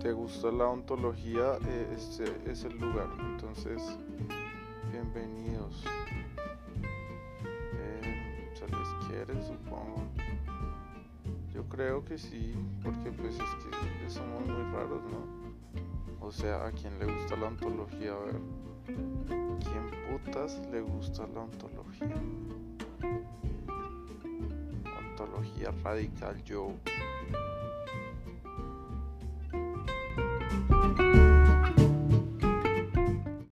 te gusta la ontología, eh, este es el lugar. Entonces, bienvenidos. Eh, Se les quiere, supongo. Yo creo que sí, porque pues es que somos muy raros, ¿no? O sea, ¿a quien le gusta la ontología? A ver, ¿quién putas le gusta la ontología? Ontología radical, yo.